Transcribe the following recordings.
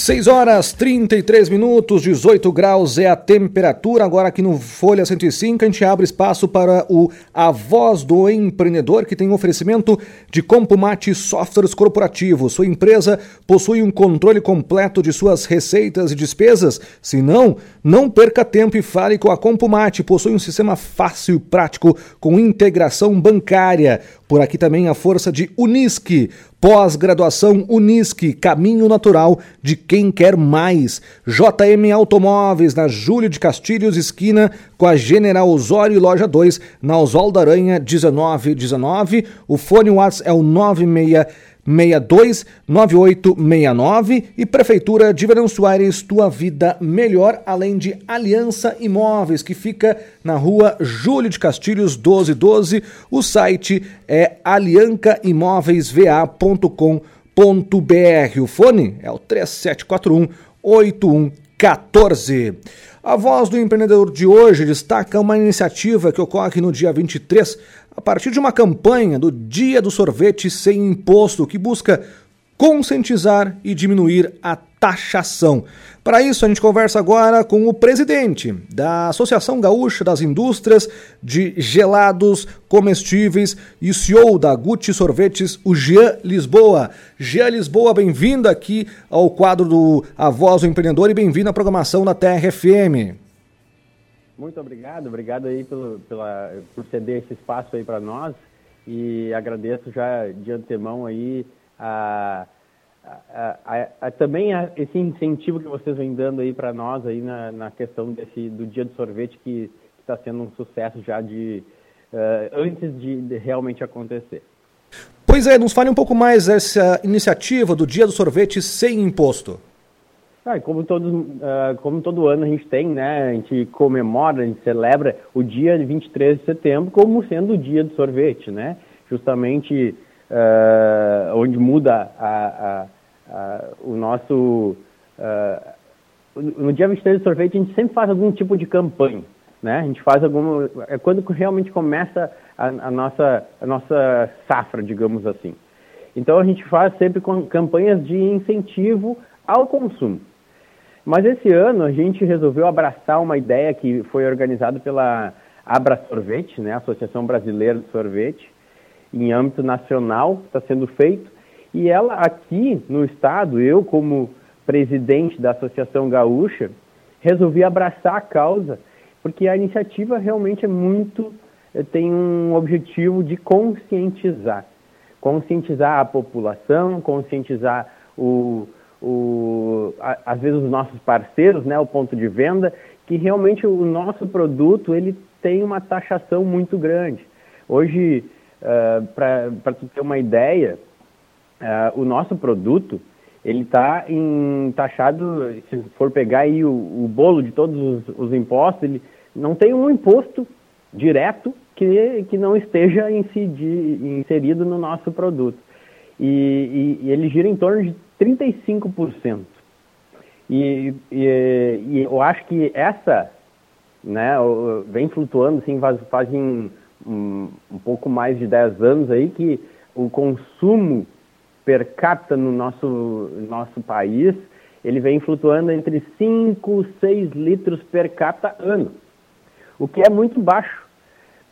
6 horas 33 minutos, 18 graus é a temperatura. Agora aqui no Folha 105 a gente abre espaço para o A Voz do Empreendedor, que tem oferecimento de Compumate Softwares Corporativos. Sua empresa possui um controle completo de suas receitas e despesas? Se não, não perca tempo e fale com a Compumate. Possui um sistema fácil e prático com integração bancária. Por aqui também a força de Unisque. Pós-graduação Unisque, caminho natural de quem quer mais. JM Automóveis, na Júlio de Castilhos, esquina com a General Osório, loja 2, na Oswaldo Aranha, 1919. O fone WhatsApp é o 96 629869 e Prefeitura de Verão Soares, tua vida melhor, além de Aliança Imóveis, que fica na rua Júlio de Castilhos 1212. O site é aliancaimoveisva.com.br. O fone é o 3741 8114. A voz do empreendedor de hoje destaca uma iniciativa que ocorre no dia 23 a partir de uma campanha do Dia do Sorvete Sem Imposto, que busca conscientizar e diminuir a taxação. Para isso, a gente conversa agora com o presidente da Associação Gaúcha das Indústrias de Gelados Comestíveis e CEO da Gucci Sorvetes, o Jean Lisboa. Jean Lisboa, bem-vindo aqui ao quadro do A Voz do Empreendedor e bem-vindo à programação da TRFM. Muito obrigado, obrigado aí pelo, pela, por ceder esse espaço aí para nós e agradeço já de antemão aí a, a, a, a também esse incentivo que vocês vêm dando aí para nós aí na, na questão desse do dia do sorvete que está sendo um sucesso já de uh, antes de, de realmente acontecer. Pois é, nos fale um pouco mais dessa iniciativa do Dia do Sorvete sem imposto. Ah, como, todos, uh, como todo ano a gente tem, né? A gente comemora, a gente celebra o dia 23 de setembro como sendo o dia do sorvete, né? Justamente uh, onde muda a, a, o nosso... Uh, no dia 23 de sorvete a gente sempre faz algum tipo de campanha, né? A gente faz alguma... É quando realmente começa a, a, nossa, a nossa safra, digamos assim. Então a gente faz sempre com campanhas de incentivo ao consumo. Mas esse ano a gente resolveu abraçar uma ideia que foi organizada pela Abra Sorvete, né, Associação Brasileira de Sorvete, em âmbito nacional, está sendo feito. E ela aqui no estado, eu como presidente da Associação Gaúcha, resolvi abraçar a causa, porque a iniciativa realmente é muito eh, tem um objetivo de conscientizar, conscientizar a população, conscientizar o, o, a, às vezes os nossos parceiros, né, o ponto de venda, que realmente o nosso produto ele tem uma taxação muito grande. Hoje, uh, para tu ter uma ideia, uh, o nosso produto ele está taxado, se for pegar aí o, o bolo de todos os, os, impostos, ele não tem um imposto direto que, que não esteja inserido no nosso produto. E, e, e ele gira em torno de 35%. E, e, e eu acho que essa né, vem flutuando assim, faz, fazem um, um pouco mais de 10 anos aí que o consumo per capita no nosso, nosso país ele vem flutuando entre 5 e 6 litros per capita ano, o que é muito baixo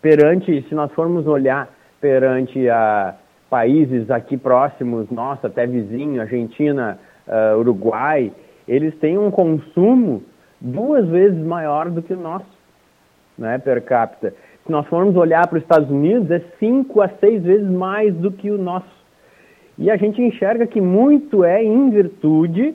perante, se nós formos olhar perante a, países aqui próximos, nossa, até vizinho, Argentina, uh, Uruguai, eles têm um consumo duas vezes maior do que o nosso, né, per capita. Se nós formos olhar para os Estados Unidos, é cinco a seis vezes mais do que o nosso. E a gente enxerga que muito é em virtude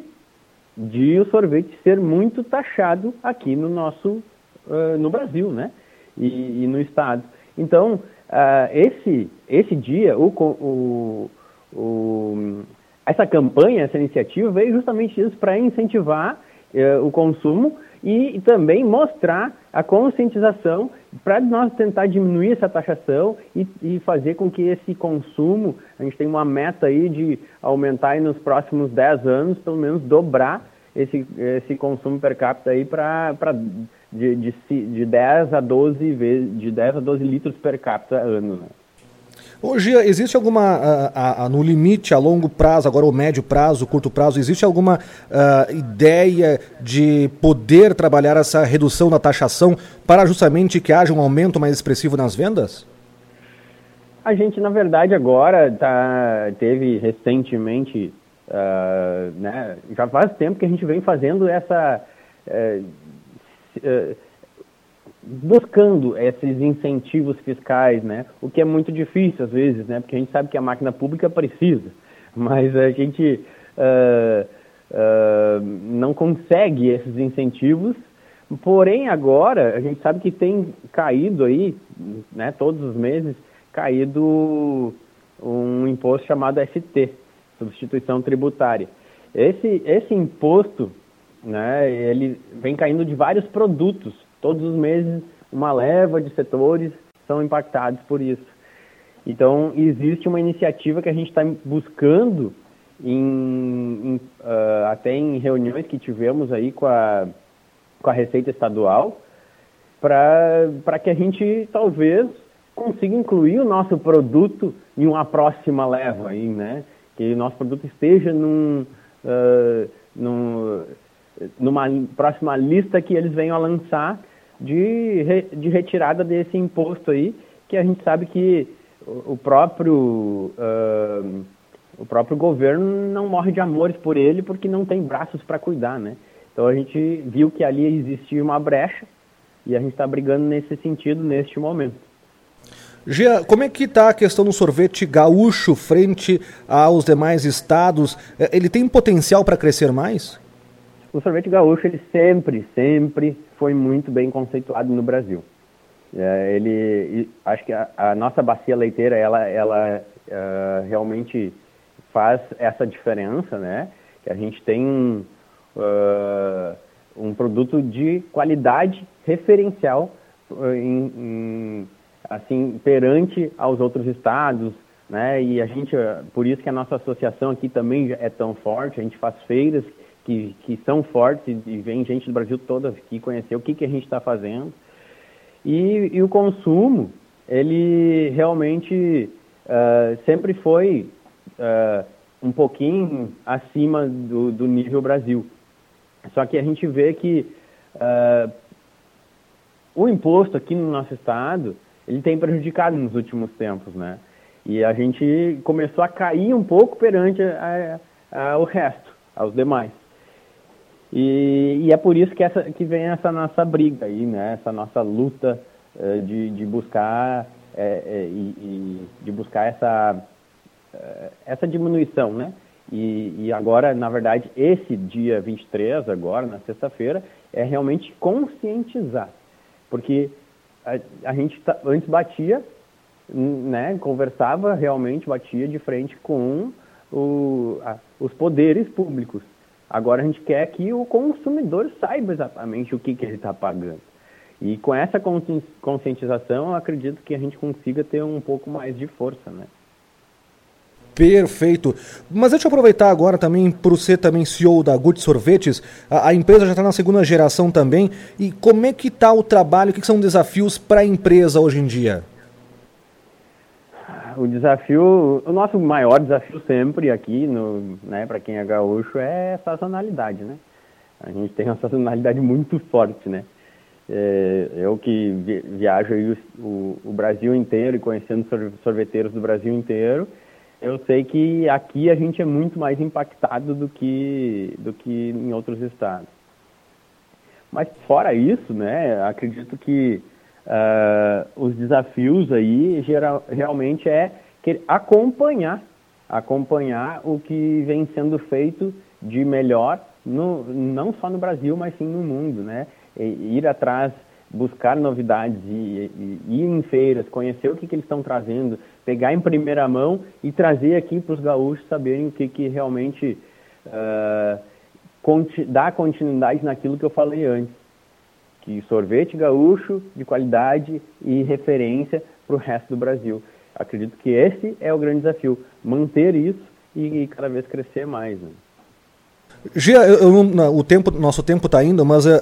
de o sorvete ser muito taxado aqui no nosso, uh, no Brasil, né, e, e no estado. Então, uh, esse, esse dia, o, o, o, essa campanha, essa iniciativa veio justamente isso para incentivar uh, o consumo e, e, também mostrar a conscientização para nós tentar diminuir essa taxação e, e, fazer com que esse consumo, a gente tem uma meta aí de aumentar aí nos próximos 10 anos, pelo menos dobrar esse, esse consumo per capita aí para de, de, de 10 a 12 vezes, de 10 a 12 litros per capita ano. Né? Hoje, existe alguma, uh, uh, no limite, a longo prazo, agora o médio prazo, curto prazo, existe alguma uh, ideia de poder trabalhar essa redução da taxação para justamente que haja um aumento mais expressivo nas vendas? A gente, na verdade, agora tá, teve recentemente, né, já faz tempo que a gente vem fazendo essa eh, eh, buscando esses incentivos fiscais, né? O que é muito difícil às vezes, né? Porque a gente sabe que a máquina pública precisa, mas a gente uh, uh, não consegue esses incentivos. Porém, agora a gente sabe que tem caído aí, né? Todos os meses caído um imposto chamado ST, substituição tributária. Esse esse imposto, né? Ele vem caindo de vários produtos Todos os meses, uma leva de setores são impactados por isso. Então, existe uma iniciativa que a gente está buscando, em, em, uh, até em reuniões que tivemos aí com a, com a Receita Estadual, para que a gente talvez consiga incluir o nosso produto em uma próxima leva, aí, né? que o nosso produto esteja num, uh, num, numa próxima lista que eles venham a lançar de, de retirada desse imposto aí, que a gente sabe que o próprio, uh, o próprio governo não morre de amores por ele porque não tem braços para cuidar, né? Então a gente viu que ali existia uma brecha e a gente está brigando nesse sentido neste momento. Gia, como é que está a questão do sorvete gaúcho frente aos demais estados? É, ele tem potencial para crescer mais? O sorvete gaúcho, ele sempre, sempre foi muito bem conceituado no Brasil. É, ele, acho que a, a, nossa bacia leiteira, ela, ela uh, realmente faz essa diferença, né? Que a gente tem um, uh, um produto de qualidade referencial em, em, assim perante aos outros estados, né? E a gente, por isso que a nossa associação aqui também é tão forte. A gente faz feiras que, que são fortes e vem gente do Brasil todo aqui conhecer o que, que a gente está fazendo. E, e, o consumo, ele realmente uh, sempre foi uh, um pouquinho acima do, do, nível Brasil. Só que a gente vê que uh, o imposto aqui no nosso estado, ele tem prejudicado nos últimos tempos, né? E a gente começou a cair um pouco perante a, a, resto, aos demais. E, e, é por isso que, essa, que vem essa nossa briga aí, né? Essa nossa luta uh, de, de buscar é, é, e, de buscar essa, essa diminuição, né? E, e, agora, na verdade, esse dia 23, agora, na sexta-feira, é realmente conscientizar. Porque a, a gente tá, antes batia, né? Conversava realmente, batia de frente com o, a, os poderes públicos Agora a gente quer que o consumidor saiba exatamente o que, que ele está pagando. E com essa conscientização, eu acredito que a gente consiga ter um pouco mais de força, né? Perfeito. Mas deixa eu aproveitar agora também para você também CEO da Good Sorvetes. A, a empresa já está na segunda geração também. E como é que está o trabalho? O que, que são desafios para a empresa hoje em dia? O desafio, o nosso maior desafio sempre aqui, no, né, para quem é gaúcho, é sazonalidade, né? A gente tem uma sazonalidade muito forte, né? É, eu que viajo aí o, o, Brasil inteiro e conhecendo sorveteiros do Brasil inteiro, eu sei que aqui a gente é muito mais impactado do que, do que em outros estados. Mas fora isso, né, acredito que Uh, os desafios aí geral, realmente é acompanhar, acompanhar o que vem sendo feito de melhor, no, não só no Brasil, mas sim no mundo, né? E, ir atrás, buscar novidades, e, e, ir em feiras, conhecer o que, que eles estão trazendo, pegar em primeira mão e trazer aqui para os gaúchos saberem o que, que realmente uh, conti dá continuidade naquilo que eu falei antes que sorvete gaúcho de qualidade e referência para o resto do Brasil. Acredito que esse é o grande desafio, manter isso e, cada vez crescer mais. Né? Gia, eu, eu, o tempo, nosso tempo está indo, mas uh,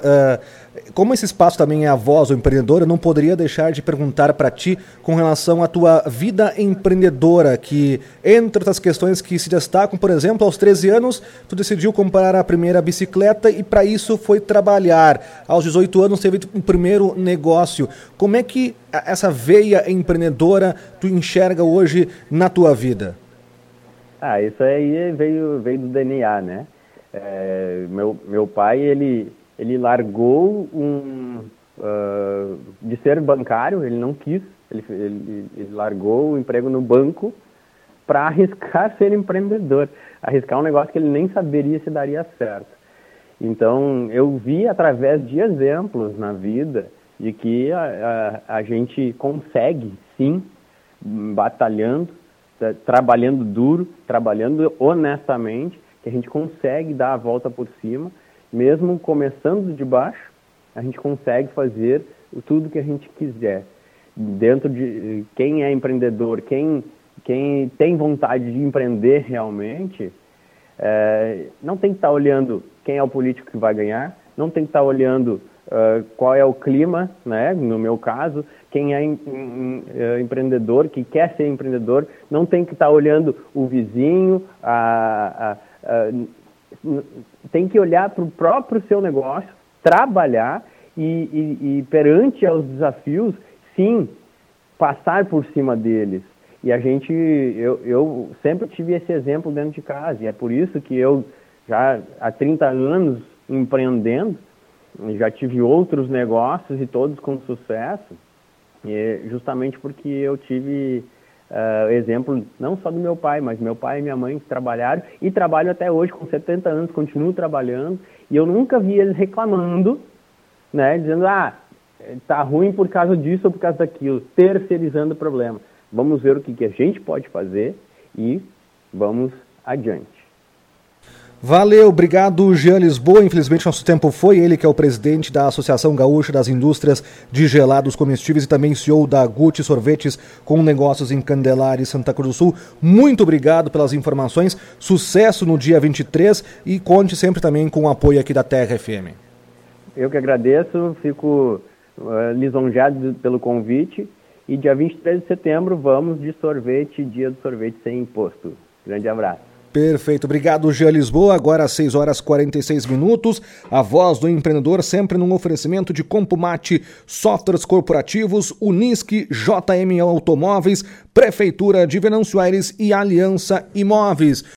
como esse espaço também é a voz do empreendedor, eu não poderia deixar de perguntar para ti com relação à tua vida empreendedora, que entre outras questões que se destacam, por exemplo, aos 13 anos, tu decidiu comprar a primeira bicicleta e para isso foi trabalhar. Aos 18 anos teve um primeiro negócio. Como é que essa veia empreendedora tu enxerga hoje na tua vida? Ah, isso aí veio, veio do DNA, né? É, meu, meu pai, ele, ele largou um, uh, de ser bancário, ele não quis, ele, ele, ele largou o emprego no banco para arriscar ser empreendedor, arriscar um negócio que ele nem saberia se daria certo. Então, eu vi através de exemplos na vida de que a, a, a gente consegue, sim, batalhando, trabalhando duro, trabalhando honestamente, que a gente consegue dar a volta por cima, mesmo começando de baixo, a gente consegue fazer tudo que a gente quiser. Dentro de quem é empreendedor, quem, quem tem vontade de empreender realmente, é, não tem que estar olhando quem é o político que vai ganhar, não tem que estar olhando uh, qual é o clima, né? no meu caso, quem é em, em, uh, empreendedor, que quer ser empreendedor, não tem que estar olhando o vizinho, a Uh, tem que olhar para o próprio seu negócio, trabalhar e, e, e, perante aos desafios, sim, passar por cima deles. E a gente, eu, eu sempre tive esse exemplo dentro de casa, e é por isso que eu, já há 30 anos empreendendo, já tive outros negócios e todos com sucesso, justamente porque eu tive Uh, exemplo não só do meu pai, mas meu pai e minha mãe que trabalharam e trabalham até hoje com 70 anos, continuam trabalhando e eu nunca vi eles reclamando, né, dizendo ah tá ruim por causa disso ou por causa daquilo, terceirizando o problema. Vamos ver o que, que a gente pode fazer e vamos adiante. Valeu, obrigado, Jean Lisboa. Infelizmente, nosso tempo foi. Ele que é o presidente da Associação Gaúcha das Indústrias de Gelados Comestíveis e também CEO da Gucci Sorvetes com negócios em Candelária e Santa Cruz do Sul. Muito obrigado pelas informações. Sucesso no dia 23 e conte sempre também com o apoio aqui da Terra FM. Eu que agradeço, fico uh, lisonjeado pelo convite. E dia 23 de setembro vamos de sorvete, dia do sorvete sem imposto. Grande abraço. Perfeito, obrigado Jean Lisboa. Agora às 6 horas 46 minutos. A voz do empreendedor sempre num oferecimento de Compumate, softwares corporativos, Unisque, JM Automóveis, Prefeitura de Venâncio Aires e Aliança Imóveis.